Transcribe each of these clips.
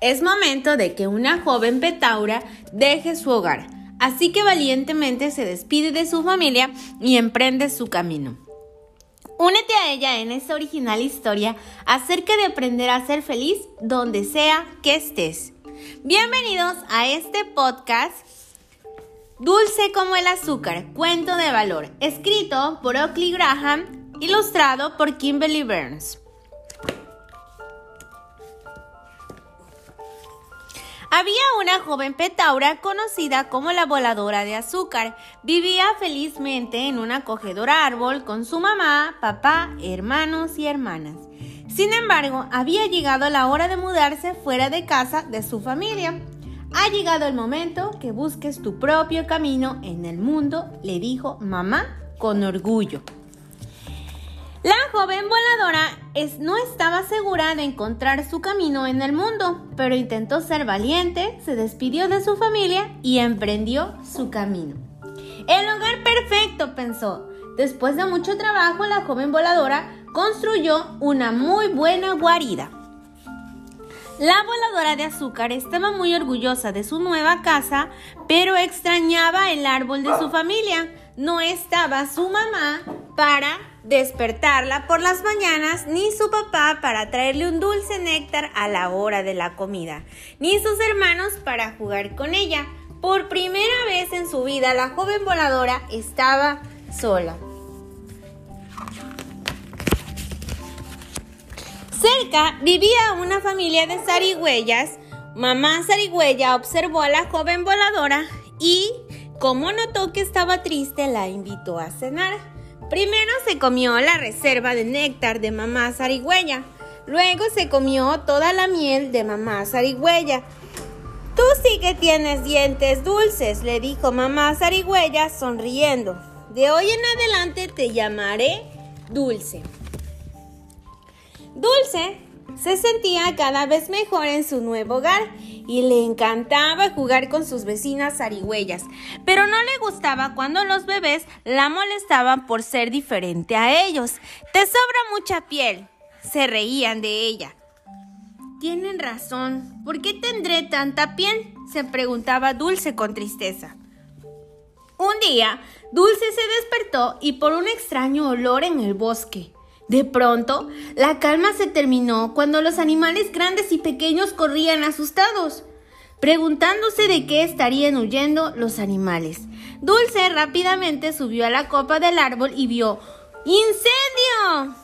Es momento de que una joven petaura deje su hogar, así que valientemente se despide de su familia y emprende su camino. Únete a ella en esta original historia acerca de aprender a ser feliz donde sea que estés. Bienvenidos a este podcast Dulce como el azúcar, cuento de valor, escrito por Oakley Graham, ilustrado por Kimberly Burns. Había una joven petaura conocida como la voladora de azúcar. Vivía felizmente en un acogedor árbol con su mamá, papá, hermanos y hermanas. Sin embargo, había llegado la hora de mudarse fuera de casa de su familia. Ha llegado el momento que busques tu propio camino en el mundo, le dijo mamá con orgullo. La joven voladora no estaba segura de encontrar su camino en el mundo, pero intentó ser valiente, se despidió de su familia y emprendió su camino. El hogar perfecto, pensó. Después de mucho trabajo, la joven voladora construyó una muy buena guarida. La voladora de azúcar estaba muy orgullosa de su nueva casa, pero extrañaba el árbol de su familia. No estaba su mamá para despertarla por las mañanas, ni su papá para traerle un dulce néctar a la hora de la comida, ni sus hermanos para jugar con ella. Por primera vez en su vida, la joven voladora estaba sola. Cerca vivía una familia de zarigüeyas. Mamá zarigüeya observó a la joven voladora y, como notó que estaba triste, la invitó a cenar. Primero se comió la reserva de néctar de mamá zarigüeya. Luego se comió toda la miel de mamá zarigüeya. Tú sí que tienes dientes dulces, le dijo mamá zarigüeya sonriendo. De hoy en adelante te llamaré Dulce. Dulce se sentía cada vez mejor en su nuevo hogar y le encantaba jugar con sus vecinas zarigüeyas, pero no le gustaba cuando los bebés la molestaban por ser diferente a ellos. Te sobra mucha piel. Se reían de ella. Tienen razón. ¿Por qué tendré tanta piel? se preguntaba Dulce con tristeza. Un día, Dulce se despertó y por un extraño olor en el bosque. De pronto, la calma se terminó cuando los animales grandes y pequeños corrían asustados, preguntándose de qué estarían huyendo los animales. Dulce rápidamente subió a la copa del árbol y vio ¡Incendio!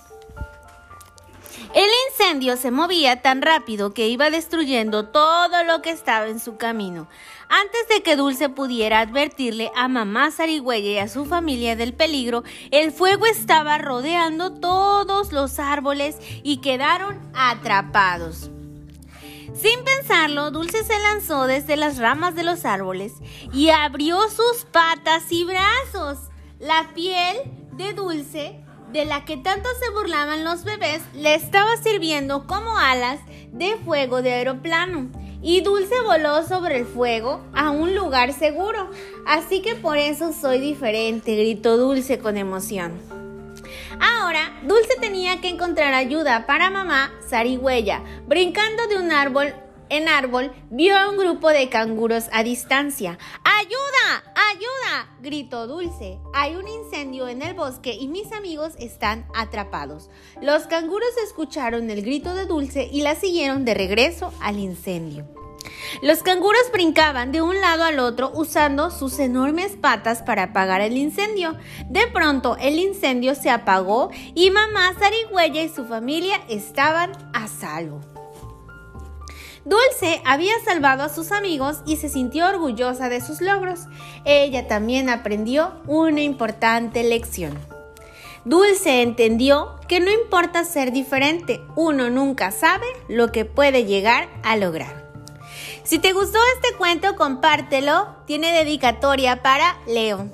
El incendio se movía tan rápido que iba destruyendo todo lo que estaba en su camino. Antes de que Dulce pudiera advertirle a mamá Zarigüeya y a su familia del peligro, el fuego estaba rodeando todos los árboles y quedaron atrapados. Sin pensarlo, Dulce se lanzó desde las ramas de los árboles y abrió sus patas y brazos. La piel de Dulce, de la que tanto se burlaban los bebés, le estaba sirviendo como alas de fuego de aeroplano y Dulce voló sobre el fuego a un lugar seguro. Así que por eso soy diferente, gritó Dulce con emoción. Ahora, Dulce tenía que encontrar ayuda para mamá Zarigüeya. Brincando de un árbol en árbol, vio a un grupo de canguros a distancia. ¡Ayuda! ¡Ayuda! gritó Dulce. Hay un incendio en el bosque y mis amigos están atrapados. Los canguros escucharon el grito de Dulce y la siguieron de regreso al incendio. Los canguros brincaban de un lado al otro usando sus enormes patas para apagar el incendio. De pronto el incendio se apagó y mamá Zarigüeya y su familia estaban a salvo. Dulce había salvado a sus amigos y se sintió orgullosa de sus logros. Ella también aprendió una importante lección. Dulce entendió que no importa ser diferente, uno nunca sabe lo que puede llegar a lograr. Si te gustó este cuento, compártelo. Tiene dedicatoria para Leo.